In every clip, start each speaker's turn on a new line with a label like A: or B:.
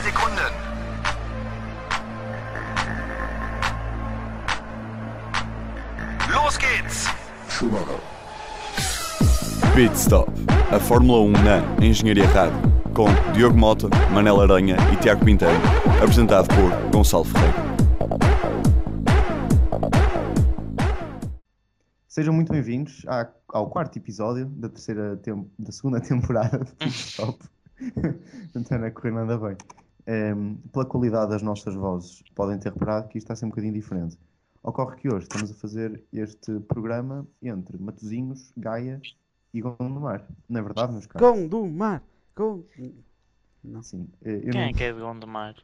A: zwei Sekunden. Los geht's!
B: Pit Stop, a Fórmula 1 na Engenharia Rádio, com Diogo Mota, Manela Aranha e Tiago Pinteiro, apresentado por Gonçalo Ferreira.
C: Sejam muito bem-vindos ao quarto episódio da terceira da segunda temporada de Pit Stop. Não está a correr nada bem. Ehm, pela qualidade das nossas vozes, podem ter reparado que isto está a ser um bocadinho diferente. Ocorre que hoje estamos a fazer este programa entre Matozinhos, Gaia e Gondomar. Não é verdade, meus caros?
D: Gondomar! Gond... Não.
C: Sim. eh, eu
E: Quem
C: não...
E: é que é de Gondomar?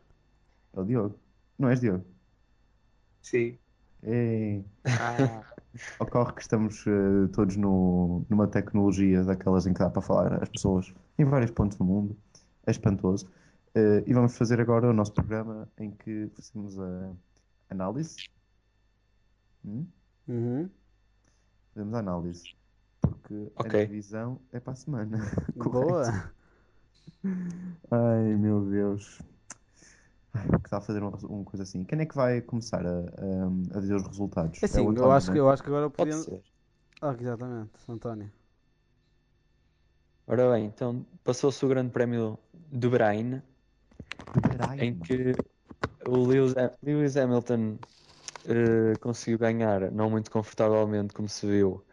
C: É o Diogo. Não és Diogo?
F: Sim.
C: É...
E: Ah,
C: Ocorre que estamos eh, todos no- numa tecnologia daquelas em que dá para falar às pessoas em vários pontos do mundo. É espantoso. Eh, e vamos fazer agora o nosso programa em que fazemos a análise. Hum?
D: Uhum.
C: Fazemos a análise. Porque
F: Ok.
C: a divisão é para a semana.
D: Boa!
C: Ai, meu Deus. Ai, que está a fazer uma, uma coisa assim. Quem é que vai começar a, a- a dizer os resultados?
D: É assim,
C: o
D: eu
C: António,
D: acho, que,
C: é?
D: eu acho que agora
F: Pode
D: podíamos.
F: ser.
D: Ah, exatamente, António.
F: Ora bem, então passou-se o Grande Prémio do Bahrein,
C: Bahrein.
F: em que o Lewis, Lewis Hamilton eh, conseguiu ganhar, não muito confortavelmente, como se viu,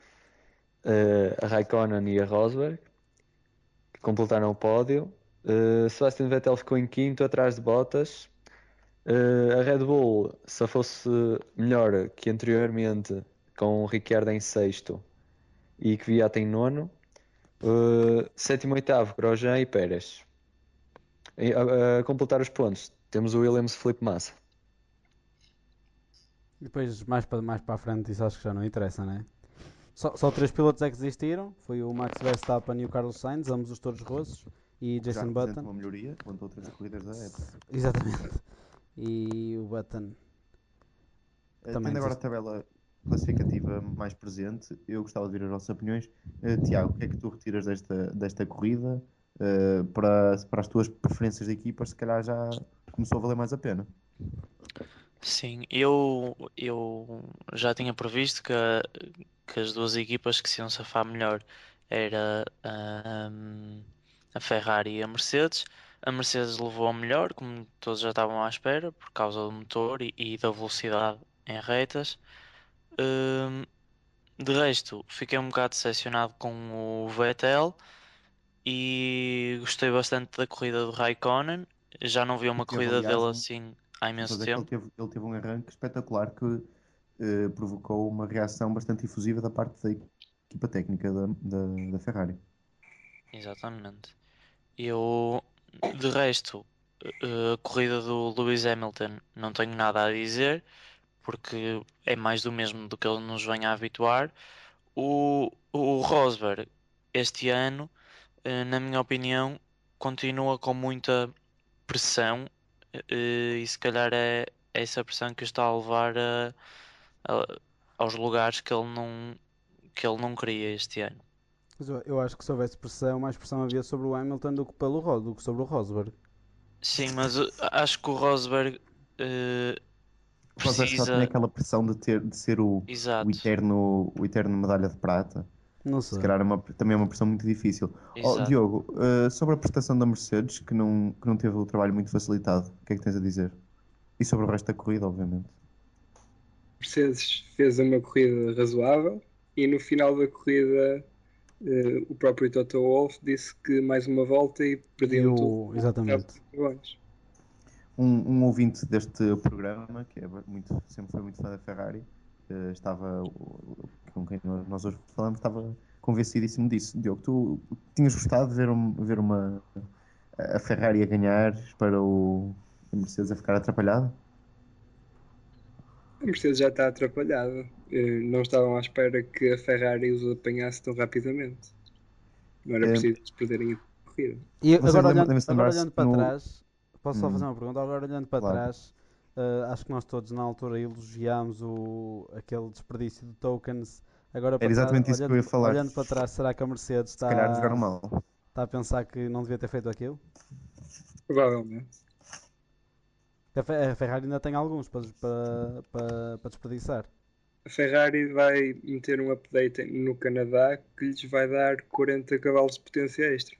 F: eh, a Raikkonen e a Rosberg, que completaram o pódio. Eh, Sebastian Vettel ficou em quinto, atrás de Bottas. Eh, a Red Bull safou-se melhor que anteriormente, com o Ricciardo em sexto e Kvyat em nono. Uh, sétimo e oitavo, Grosjean e Pérez. A, a completar os pontos, temos o Williams Felipe Massa.
D: Depois, mais para, mais para a frente, isso acho que já não interessa, né? Só, só três pilotos é que desistiram: foi o Max Verstappen e o Carlos Sainz, ambos os todos rossos, e
C: Já
D: Jason
C: representa
D: Button.
C: uma melhoria quanto a outras corridas da época.
D: Exatamente. E o Button.
C: Eh,
D: Também
C: Tendo agora a tabela classificativa mais presente, eu gostava de ver as vossas opiniões. Eh, Tiago, o que é que tu retiras desta, desta corrida? Eh, para, para as tuas preferências de equipas, se calhar já começou a valer mais a pena.
E: sim, eu, eu já tinha previsto que, a- que as duas equipas que se iam safar melhor era ahm, a Ferrari e a Mercedes. A Mercedes levou a melhor, como todos já estavam à espera, por causa do motor e, e da velocidade em retas. De resto, fiquei um bocado decepcionado com o Vettel e gostei bastante da corrida do Raikkonen. Já não vi uma corrida
C: aliás,
E: dele assim há imenso
C: que ele
E: tempo.
C: teve, ele teve um arranque espetacular que eh, provocou uma reação bastante efusiva da parte da equipa técnica da, da, da Ferrari.
E: Exatamente. Eu, de resto, eh, a corrida do Lewis Hamilton não tenho nada a dizer, porque é mais do mesmo do que ele nos vem a habituar. O, o Rosberg, este ano, na minha opinião, continua com muita pressão, eh, e se calhar é essa pressão que o está a levar a- a- aos lugares que ele não, que ele não queria este ano.
D: Eu, acho que se houvesse pressão, mais pressão havia sobre o Hamilton do que, pelo, do que sobre o Rosberg.
E: Sim, mas acho que o Rosberg uh,
C: O Rosberg só
E: precisa.
C: tinha aquela pressão de, ter, de ser o, o, eterno, o eterno medalha de prata.
D: Não
C: Se
D: sei.
C: calhar é uma, também é uma pressão muito difícil. Oh. Diogo, eh, sobre a prestação da Mercedes, que não, que não teve o trabalho muito facilitado, o que é que tens a dizer? E sobre o resto da corrida, obviamente.
G: Mercedes fez uma corrida razoável e no final da corrida eh, o próprio Toto Wolff disse que mais uma volta e
D: o-
G: tudo.
D: Exatamente.
C: Um, um ouvinte deste programa, que é muito, sempre foi muito fã da Ferrari, eh, estava, com quem nós hoje falamos, estava convencidíssimo disso. Diogo, tu tinhas gostado de ver, um- ver uma, a Ferrari a ganhar para o a Mercedes a ficar atrapalhada?
G: A Mercedes já está atrapalhada. Eh, não estavam à espera que a Ferrari os apanhasse tão rapidamente. Não era
C: Eh,
G: preciso perderem a corrida.
D: E agora olhando, agora olhando para
C: no-
D: trás, posso só
C: Hum.
D: fazer uma pergunta? Agora olhando para
C: Claro.
D: trás, eh, acho que nós todos na altura elogiámos o, aquele desperdício de tokens. Agora
C: Era exatamente
D: trás,
C: isso que eu
D: olhando,
C: ia falar.
D: olhando para trás, será que a Mercedes está, está a pensar que não devia ter feito aquilo?
G: Provavelmente.
D: A, Fe- a Ferrari ainda tem alguns para, para, para, para desperdiçar.
G: A Ferrari vai meter um update no Canadá que lhes vai dar 40 cavalos de potência extra.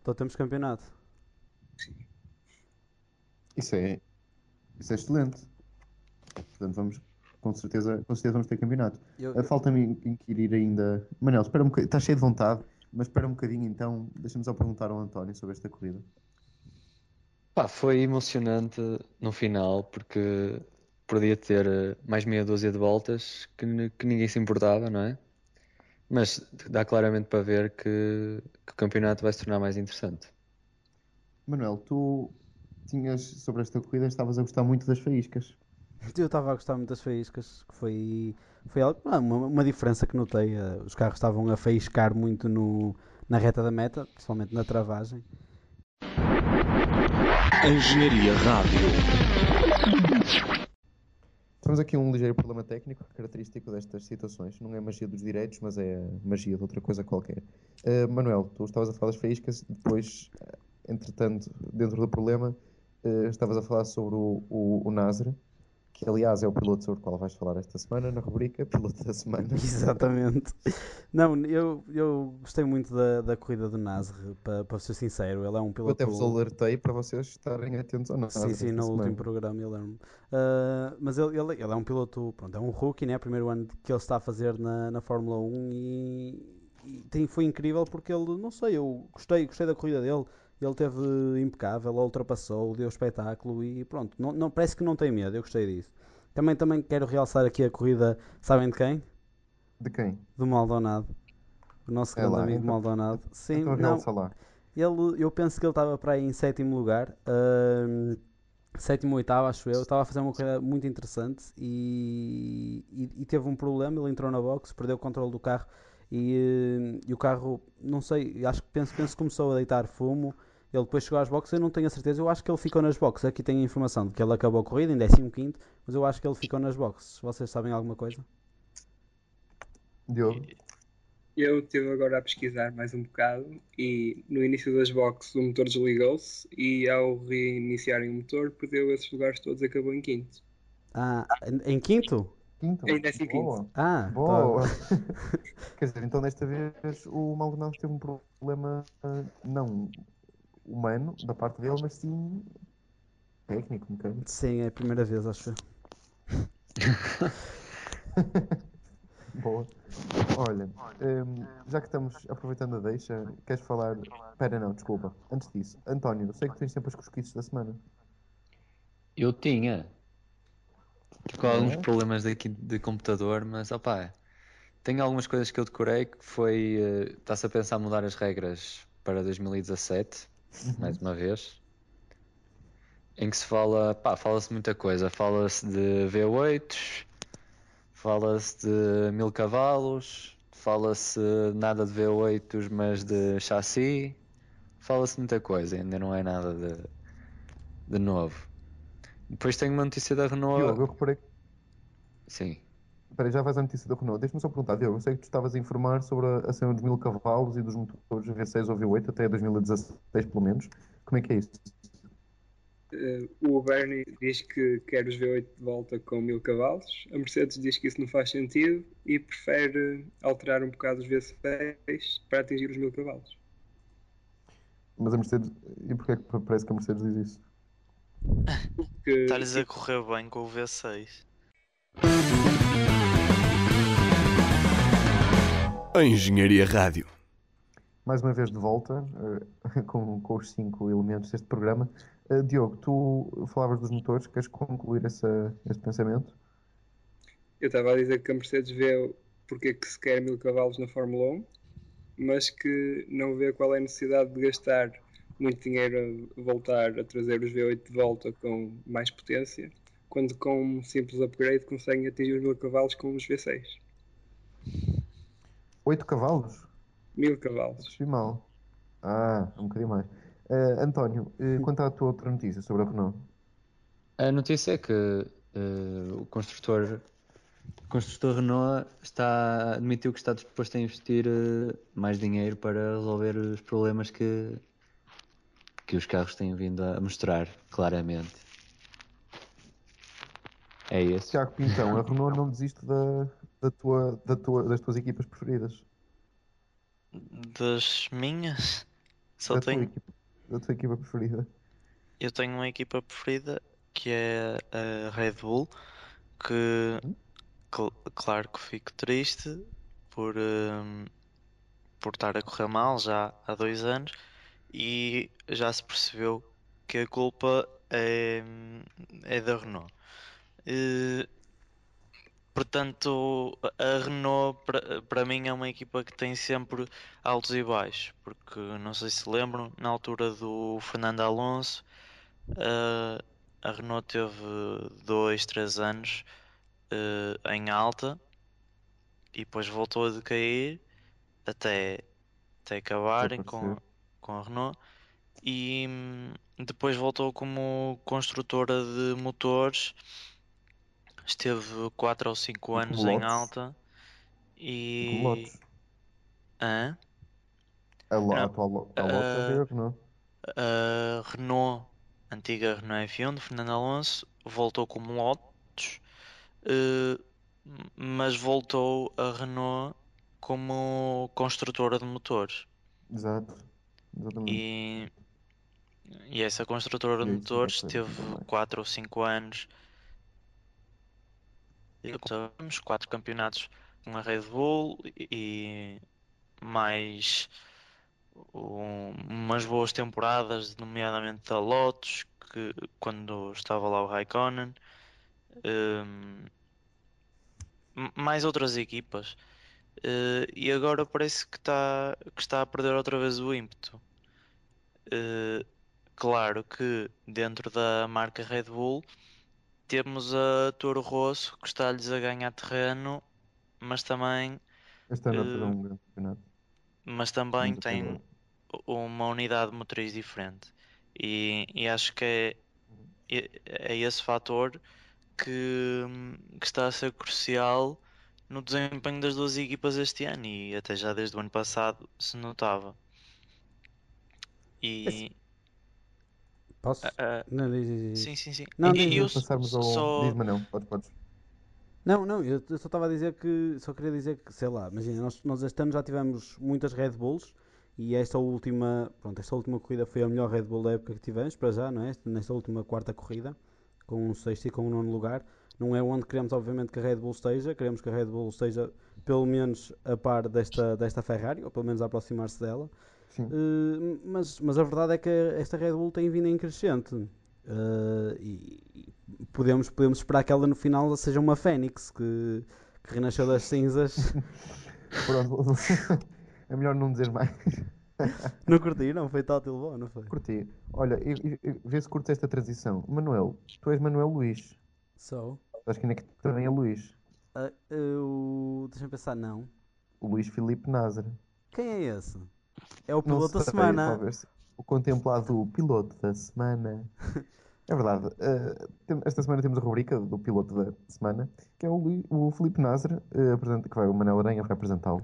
D: Então temos campeonato.
C: Isso é, isso é excelente. Portanto, vamos, com certeza, com certeza vamos ter campeonato.
D: Eu-
C: Uh, Falta-me in- inquirir ainda. Manel, espera um bocadinho. Estás cheio de vontade, mas espera um bocadinho então. Deixa-me só perguntar ao António sobre esta corrida.
F: Pá, foi emocionante no final porque podia ter eh, mais meia dúzia de voltas que, que ninguém se importava, não é? Mas dá claramente para ver que, que o campeonato vai se tornar mais interessante.
C: Manuel, tu tinhas sobre esta corrida, estavas a gostar muito das faíscas.
D: Eu estava a gostar muito das faíscas, que foi, foi algo, ah, uma, uma diferença que notei. eh, Os carros estavam a faíscar muito no, na reta da meta, principalmente na travagem.
H: Engenharia Rádio.
C: Temos aqui um ligeiro problema técnico característico destas situações. Não é magia dos direitos, mas é magia de outra coisa qualquer. Uh, Manuel, tu estavas a falar das faíscas, depois, entretanto, dentro do problema, uh, estavas a falar sobre o, o, o Nasr, que aliás é o piloto sobre o qual vais falar esta semana, na rubrica Piloto da Semana.
D: Exatamente. Não, eu, eu gostei muito da, da corrida do Nasr, para, para ser sincero. Ele é um
C: Eu
D: piloto.
C: até vos alertei para vocês estarem atentos ao Nasr.
D: Sim, sim, no
C: semana.
D: último programa eu lembro-me. Ah, mas ele, ele, ele é um piloto, pronto, é um rookie, né? Primeiro ano que ele está a fazer na, na Fórmula 1 e, e tem, foi incrível porque ele, não sei, eu gostei, gostei da corrida dele. Ele teve impecável, ultrapassou, deu espetáculo e pronto, não, não, parece que não tem medo, eu gostei disso. Também, também quero realçar aqui a corrida, sabem de quem?
C: De quem?
D: Do Maldonado. O nosso
C: É
D: grande
C: lá,
D: amigo
C: então-
D: Maldonado. Sim,
C: Então
D: não,
C: lá.
D: ele, eu penso que ele estava para aí em sétimo lugar, ahm, sétimo ou oitavo, acho eu. Estava a fazer uma corrida muito interessante e, e- e teve um problema. Ele entrou na box, perdeu o controle do carro e, e o carro, não sei, acho que penso, penso que começou a deitar fumo. Ele depois chegou às boxes, eu não tenho a certeza. Eu acho que ele ficou nas boxes. Aqui tem a informação de que ele acabou a corrida em 15, mas eu acho que ele ficou nas boxes. Vocês sabem alguma coisa?
C: Diogo?
G: Eu estive agora a pesquisar mais um bocado e no início das boxes o motor desligou-se e ao reiniciarem o motor perdeu esses lugares todos e acabou em quinto.
D: Ah, em, em quinto?
C: Quinto?
G: Em décimo quinto.
C: Boa.
D: Ah,
C: Boa! Quer dizer, então desta vez o Maldonado teve um problema não humano da parte dele, mas sim técnico, mecânico.
D: sim, é a primeira vez, acho.
C: Boa. Olha, hum, já que estamos aproveitando a deixa, queres falar. Espera, não, desculpa. Antes disso, António, sei que tens sempre as cosquices da semana.
F: Eu tinha. Com alguns
C: É?
F: problemas daqui de computador, mas opá, tenho algumas coisas que eu decorei que foi. eh, Está-se a pensar mudar as regras para 2017, mais uma vez. Em que se fala, pá, fala-se muita coisa. Fala-se de V8, fala-se de mil cavalos, fala-se nada de V8, mas de chassi. Fala-se muita coisa, ainda não é nada de, de novo. Depois tenho uma notícia da Renault.
C: Diogo, eu reparei.
F: Sim.
C: Espera, já vais à notícia da Renault. Deixa-me só perguntar, Diogo, eu sei que tu estavas a informar sobre a, cena dos mil cavalos e dos motores V6 ou V8 até 2016, pelo menos. Como é que é isso?
G: Eh, o Bernie diz que quer os V8 de volta com 1000 cavalos, a Mercedes diz que isso não faz sentido e prefere alterar um bocado os V6 para atingir os 1000 cavalos.
C: Mas a Mercedes. E porquê é que parece que a Mercedes diz isso?
G: Que,
E: Está-lhes a correr bem com o V6.
B: A Engenharia Rádio.
C: mais uma vez de volta eh, com, com os cinco elementos deste programa. Eh, Diogo, tu falavas dos motores, queres concluir essa, esse pensamento?
G: Eu estava a dizer que a Mercedes vê porque é que se quer 1000 cavalos na Fórmula 1, mas que não vê qual é a necessidade de gastar muito dinheiro a voltar a trazer os V8 de volta com mais potência, quando com um simples upgrade conseguem atingir os 1000 cavalos com os V6.
C: 8 cavalos?
G: 1000 cavalos.
C: Mal. Ah, um bocadinho mais. Eh, António, eh, quanto à tua outra notícia sobre a Renault?
F: A notícia é que eh, o construtor, o construtor Renault está, admitiu que está disposto a investir eh, mais dinheiro para resolver os problemas que, que os carros têm vindo a mostrar, claramente. É esse.
C: Tiago Pintão, a Renault não desiste da, da tua, da tua, das tuas equipas preferidas.
E: Das minhas, só
C: da, tua
E: tenho,
C: equipa, da tua equipa preferida.
E: eu tenho uma equipa preferida que é a Red Bull, que cl- claro que fico triste por, hum, por estar a correr mal já há dois anos e já se percebeu que a culpa é, é da Renault. Eh, portanto, a Renault para mim é uma equipa que tem sempre altos e baixos, porque não sei se lembram, na altura do Fernando Alonso, eh, a Renault teve dois, três anos eh, em alta e depois voltou a decair até, até acabarem com. Com a Renault e hum, depois voltou como construtora de motores. Esteve 4 ou 5
C: E
E: anos em alta e.
C: Lotus.
E: Hã?
C: A, lo,
E: Não.
C: a atual a Lotus
E: Ah,
C: a Renault.
E: A Renault, antiga Renault F1 de Fernando Alonso, voltou como Lotus, eh, mas voltou a Renault como construtora de motores.
C: Exato. Exatamente.
E: E, e essa construtora de motores teve
C: também.
E: 4 ou 5 anos. Sabemos, 4 campeonatos com a Red Bull e mais um- umas boas temporadas, nomeadamente da Lotus, que quando estava lá o Raikkonen. Hum, m- mais outras equipas. Eh, e agora parece que está que está a perder outra vez o ímpeto. Eh, claro que dentro da marca Red Bull temos a Toro Rosso que está-lhes a ganhar terreno, mas também,
C: Este ano
E: eh,
C: um grande campeonato.
E: mas também
C: Muito
E: tem
C: apoiador.
E: uma unidade motriz diferente. E, e acho que é, é, é esse fator que, que está a ser crucial no desempenho das duas equipas este ano e até já desde o ano passado se notava. E
D: Posso?
E: a- a-
D: Não, diz, diz, diz.
E: sim, sim, sim.
D: Não,
E: E-
D: diz,
E: e eu
C: passarmos ao.
E: só
C: Diz-me não, podes, podes.
D: Não, não, eu eu só estava a dizer que, só queria dizer que, sei lá, imagina, nós, nós este ano já tivemos muitas Red Bulls e esta última, pronto, esta última corrida foi a melhor Red Bull da época que tivemos, para já, não é? Nesta última quarta corrida, com um sexto e com um nono lugar. Não é onde queremos, obviamente, que a Red Bull esteja, queremos que a Red Bull esteja pelo menos a par desta, desta Ferrari, ou pelo menos a aproximar-se dela. Uh, mas, mas a verdade é que esta Red Bull tem vindo em crescente. Uh, e e podemos, podemos esperar que ela no final seja uma Fênix que, que renasceu das cinzas.
C: Pronto. é melhor não dizer mais.
D: não curti, não? Foi tal bom, não foi?
C: Curti. Olha, e- e- vê se curtes esta transição. Manuel, tu és Manuel Luís.
D: So,
C: Acho que ainda que também é Luís.
D: uh, eu... deixa-me pensar, não.
C: O Luís Filipe Nazar.
D: Quem é esse? É o piloto da semana.
C: O contemplado piloto da semana. É verdade. eh, tem- esta semana temos a rubrica do piloto da semana, que é o, o Filipe Nazar, eh, apresenta- que vai, o Manel Aranha vai apresentá-lo.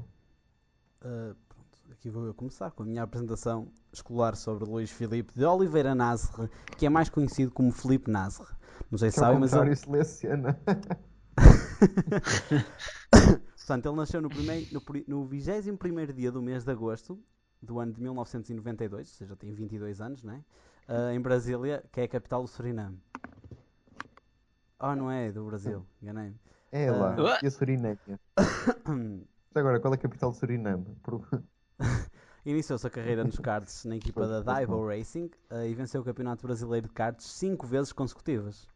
D: Uh, pronto, aqui vou eu começar com a minha apresentação escolar sobre Luís Filipe de Oliveira Nasr, que é mais conhecido como Filipe Nasr. Não sei se
C: ao
D: sabem, mas ele...
C: seleciona.
D: Portanto, ele nasceu no, primeiro, no, no 21º dia do mês de agosto do ano de 1992, ou seja, tem 22 anos, não é? Ah, em Brasília, que é a capital do Suriname. Ah, não é do Brasil, enganei-me.
C: É lá.
E: Ah.
C: E a Surinémia. Já Agora, qual é a capital de Suriname? Por-
D: Iniciou-se a carreira nos karts na equipa da Daivo Racing ah, e venceu o Campeonato Brasileiro de Karts cinco vezes consecutivas.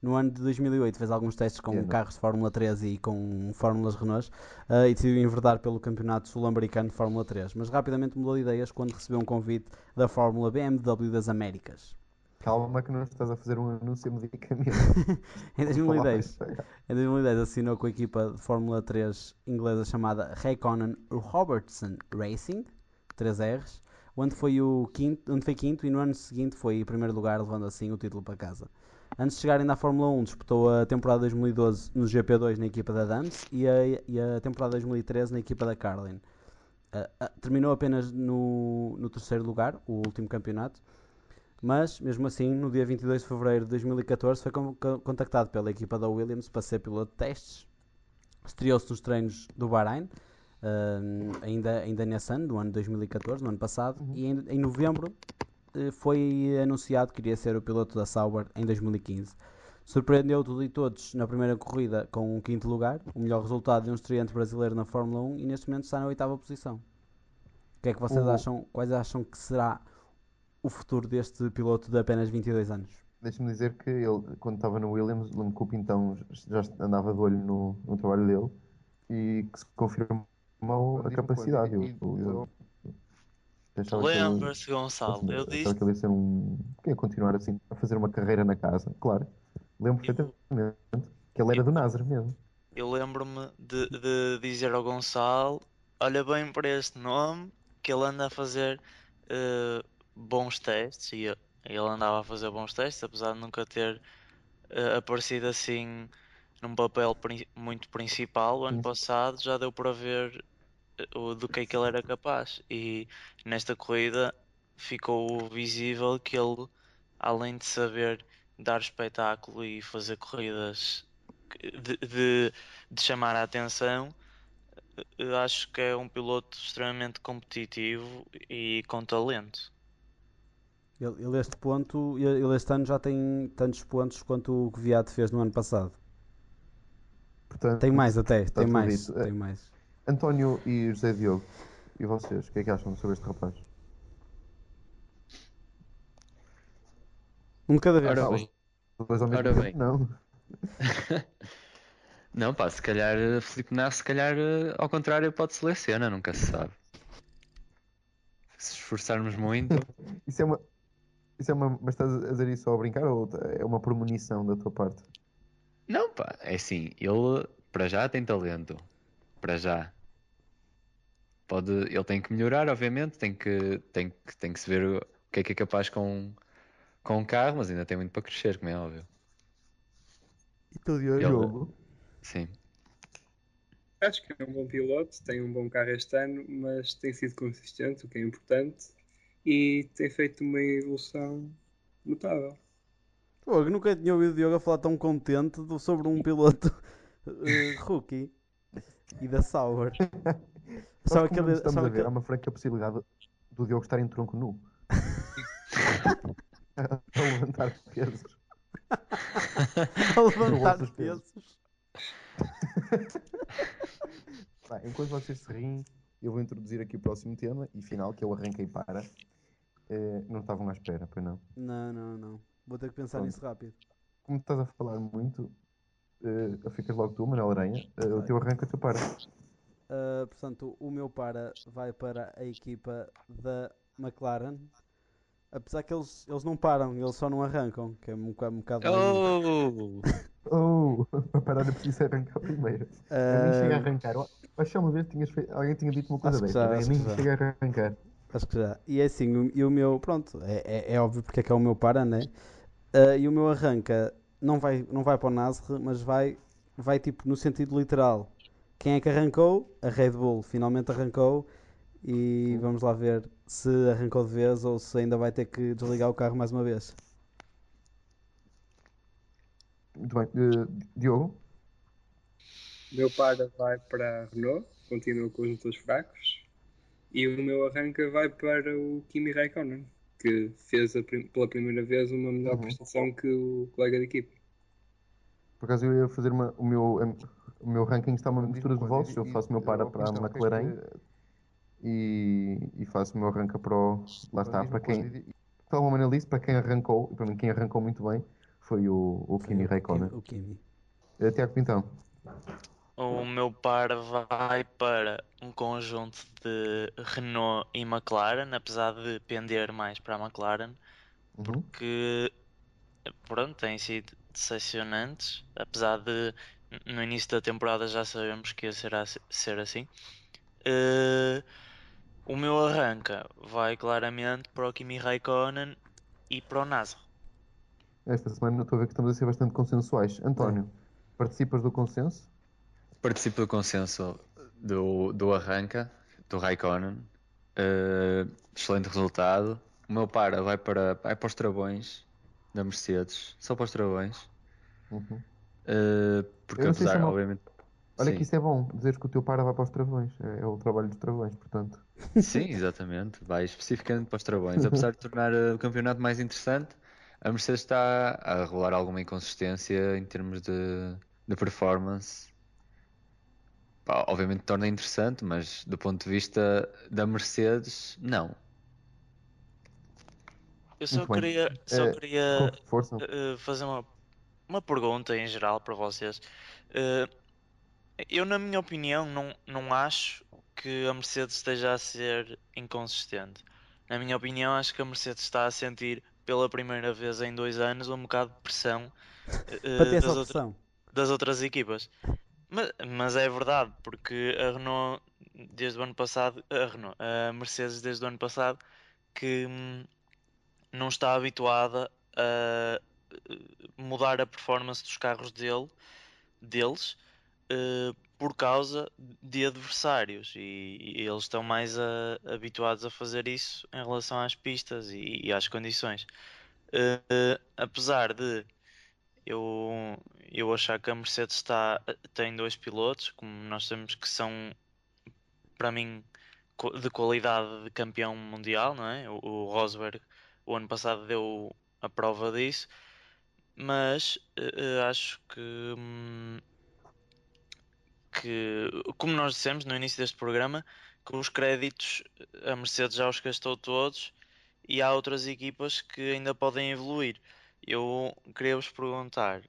D: No ano de 2008 fez alguns testes com carros de Fórmula 3 e com Fórmulas Renault ah, e decidiu enverdar pelo Campeonato Sul-Americano de Fórmula 3, mas rapidamente mudou de ideias quando recebeu um convite da Fórmula BMW das Américas.
C: Calma que não estás a fazer um anúncio medicamento.
D: Em
C: Vou falar
D: 2010,
C: mais.
D: Em 2010 assinou com a equipa de Fórmula 3 inglesa chamada Raikkonen Robertson Racing, 3 Rs, onde foi, o quinto, onde foi quinto e no ano seguinte foi em primeiro lugar, levando assim o título para casa. Antes de chegar ainda à Fórmula 1, disputou a temporada 2012 no GP2 na equipa da Dams e a, e a temporada 2013 na equipa da Carlin. Ah, ah, terminou apenas no, no terceiro lugar, o último campeonato, Mas, mesmo assim, no dia 22 de fevereiro de 2014, foi con- con- contactado pela equipa da Williams para ser piloto de testes. Estreou-se nos treinos do Bahrein, hum, ainda, ainda nesse ano, no ano 2014, no ano passado, e em, em novembro foi anunciado que iria ser o piloto da Sauber em 2015. Surpreendeu tudo e todos na primeira corrida com um quinto lugar, o melhor resultado de um estreante brasileiro na Fórmula 1 e neste momento está na oitava posição. O que é que vocês
C: O-
D: acham? Quais acham que será o futuro deste piloto de apenas 22 anos?
C: Deixa-me dizer que ele, quando estava no Williams, lembro que o Pintão já andava de olho no, no trabalho dele e que se confirmou a capacidade. Eu, eu, eu achava que ele-
E: Lembra-se, Gonçalo? Eu disse
C: que ele ia ser um. que ia continuar assim, a fazer uma carreira na casa, claro. Lembro perfeitamente que ele era do Nazar mesmo.
E: Eu lembro-me de, de dizer ao Gonçalo: olha bem para este nome, que ele anda a fazer eh, bons testes. E eu- ele andava a fazer bons testes, apesar de nunca ter eh, aparecido assim num papel prin- muito principal. O ano
C: Sim.
E: passado já deu para ver o- do que é que ele era capaz. E nesta corrida ficou visível que ele, além de saber dar espetáculo e fazer corridas que- de, de, de chamar a atenção, eu acho que é um piloto extremamente competitivo e com talento.
D: Ele, ele este ponto, ele ele este ano já tem tantos pontos quanto o Kvyat fez no ano passado.
C: Portanto,
D: Tem mais até,
C: está
D: tem mais, tem mais.
C: António e José Diogo, e vocês, o que é que acham sobre este rapaz?
D: Um de cada vez.
F: Ora bem.
C: Ao mesmo
F: Ora
C: tempo?
F: bem.
C: Não.
F: Não, pá, se calhar eh, Filipe Nassi, se calhar eh, ao contrário pode seleciona, nunca se sabe. Se esforçarmos muito,
C: Isso é uma. Isso é uma. Mas estás a dizer isso só a brincar ou é uma premonição da tua parte?
F: não, pá, é assim, ele para já tem talento, para já. Pode, ele tem que melhorar, obviamente, tem que, tem que, tem que se ver o que é que é capaz com, com o carro, mas ainda tem muito para crescer, como é óbvio.
C: E tu,
F: Ele-
C: Diogo?
F: Sim.
G: Acho que é um bom piloto, tem um bom carro este ano, mas tem sido consistente, o que é importante, e tem feito uma evolução notável.
D: Pô, eu nunca tinha ouvido o Diogo a falar tão contente do- sobre um piloto eh, rookie e da Sauber.
C: Nós,
D: Achava
C: como
D: que ele,
C: estamos
D: achava
C: a ver,
D: que-
C: há uma franca possibilidade do Diogo estar em tronco nu. a levantar pesos.
D: a levantar
C: vossas pesos. Bem, enquanto vocês se riem, eu vou introduzir aqui o próximo tema e final, que eu arranquei para. Eh, não estavam à espera, pois não.
D: Não, não, não. Vou ter que pensar
C: Pronto.
D: nisso rápido.
C: Como estás a falar muito, eh, ficas logo tu, Manel Aranha. eh, o teu arranca teu para.
D: Uh, portanto, o meu para vai para a equipa da McLaren. Apesar que eles, eles não param, eles só não arrancam, que é um, um bocado.
F: Oh!
C: Oh, para parar é preciso arrancar primeiro. A mim chega a
D: Uh,
C: arrancar. Eu Acho que uma vez tinhas feito- alguém tinha dito uma coisa A mim
D: que já.
C: chega a arrancar.
D: acho que já. E é assim, o, e o meu, pronto, é, é, é óbvio porque é que é o meu para, né? Uh, e o meu arranca não vai, não vai para o Nasr, mas vai, vai tipo no sentido literal. Quem é que arrancou? A Red Bull finalmente arrancou e vamos lá ver se arrancou de vez ou se ainda vai ter que desligar o carro mais uma vez.
C: Muito bem. Eh, Diogo?
G: O meu para vai para a Renault, continua com os motores fracos, e o meu arranca vai para o Kimi Raikkonen, que fez a prim- pela primeira vez uma melhor
C: Uhum.
G: prestação que o colega de equipe.
C: Por acaso eu ia fazer uma, o meu o meu ranking está uma mistura de vossos. Eu faço o meu para para a McLaren e, e faço o meu arranca para o. Lá está, para quem. De alguma maneira disse, para quem arrancou, e para mim quem arrancou muito bem foi o, o Kimi Raikkonen.
D: O Kimi.
C: Eh, Tiago Pintão.
E: O meu par vai para um conjunto de Renault e McLaren, apesar de pender mais para a McLaren,
C: Uhum.
E: que pronto, têm sido decepcionantes, apesar de no início da temporada já sabemos que ia ser, ass- ser assim. Eh, o meu arranca vai claramente para o Kimi Raikkonen e para o Nasr.
C: Esta semana estou a ver que estamos a ser bastante consensuais. António, participas do consenso?
F: Participo do consenso do, do arranca, do Raikkonen. Eh, excelente resultado. o meu para vai para, vai para os travões da Mercedes, só para os travões.
C: Uhum.
F: Eh, porque
C: sei se é
F: apesar, obviamente.
C: Olha
F: Sim.
C: que isso é bom, dizeres que o teu para vai para os travões. É, é o trabalho dos travões, portanto.
F: Sim, exatamente. Vai especificamente para os travões. Apesar de tornar eh, o campeonato mais interessante, a Mercedes está a rolar alguma inconsistência em termos de, de performance. Pá, obviamente torna interessante, mas do ponto de vista da Mercedes, não.
E: Eu só
C: Muito bem.
E: queria, só
C: Eh,
E: queria eh, fazer uma, uma pergunta em geral para vocês. Eh, eu, na minha opinião, não, não acho que a Mercedes esteja a ser inconsistente. Na minha opinião, acho que a Mercedes está a sentir pela primeira vez em dois anos um bocado de pressão das, outra- das outras equipas. Mas, mas é verdade, porque a Renault, desde o ano passado, a Renault, a Mercedes, desde o ano passado, que hum, não está habituada a eh, mudar a performance dos carros dele, deles eh, por causa de adversários e, e eles estão mais a- habituados a fazer isso em relação às pistas e, e às condições. Eh, eh, apesar de eu, eu achar que a Mercedes está, tem dois pilotos, como nós sabemos que são, para mim, de qualidade de campeão mundial, não é? O, o Rosberg, o ano passado, deu a prova disso, mas eh, eh, acho que, hum, que, como nós dissemos no início deste programa, que os créditos a Mercedes já os gastou todos e há outras equipas que ainda podem evoluir. Eu queria vos perguntar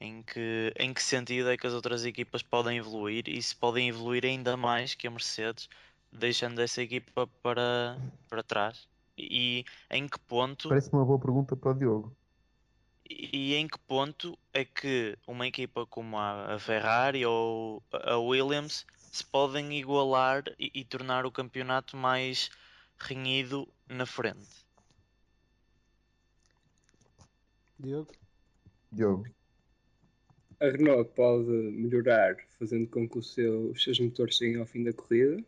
E: em que, em que sentido é que as outras equipas podem evoluir e se podem evoluir ainda mais que a Mercedes, deixando essa equipa para, para trás. E em que ponto
C: Parece-me uma boa pergunta para o Diogo.
E: e em que ponto é que uma equipa como a a Ferrari ou a Williams se podem igualar e, e tornar o campeonato mais renhido na frente?
D: Diogo?
C: Diogo.
G: A Renault pode melhorar fazendo com que o seu- os seus motores cheguem ao fim da corrida.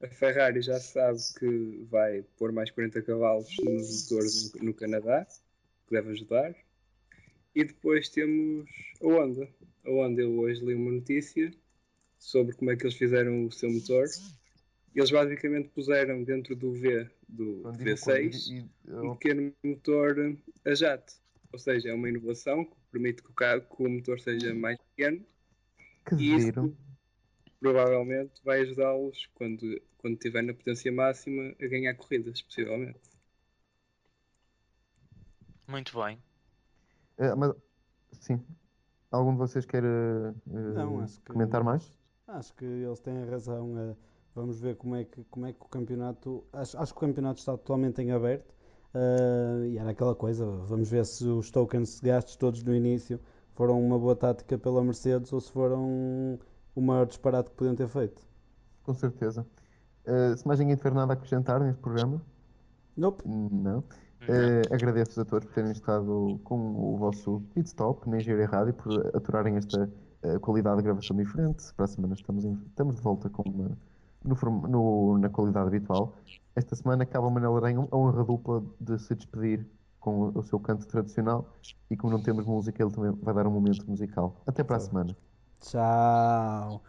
G: A Ferrari já sabe que vai pôr mais 40 cavalos nos motores no, no Canadá, que deve ajudar. E depois temos a Honda. A Honda, eu hoje li uma notícia sobre como é que eles fizeram o seu motor. Eles basicamente puseram dentro do V, do
C: Quando digo
G: V6,
C: e- e-
G: um pequeno motor a jato. Ou seja, é uma inovação que permite que o, carro, que o motor seja mais pequeno
C: Que
G: e isso provavelmente vai ajudá-los quando, quando estiver na potência máxima a ganhar corridas, possivelmente.
E: Muito bem.
C: Eh, mas, sim. Algum de vocês quer eh,
D: Não, acho que-
C: comentar mais?
D: Acho que eles têm razão. eh, vamos ver como é que, como é que o campeonato. Acho, acho que o campeonato está totalmente em aberto. eh, e era aquela coisa. Vamos ver se os tokens gastos todos no início foram uma boa tática pela Mercedes ou se foram o maior disparate que podiam ter feito.
C: Com certeza. Eh, se mais ninguém tiver nada a acrescentar neste programa,
D: Nope.
C: não. Eh, Agradeço-vos a todos por terem estado com o vosso pit stop na Engenharia Rádio, por aturarem esta eh, qualidade de gravação diferente. Para a semana estamos, em- estamos de volta com uma- no no- na qualidade habitual. Esta semana acaba o Manel Aranha a honra dupla de se despedir com o, o seu canto tradicional e como não temos música, ele também vai dar um momento musical. Até para a semana.
D: Tchau.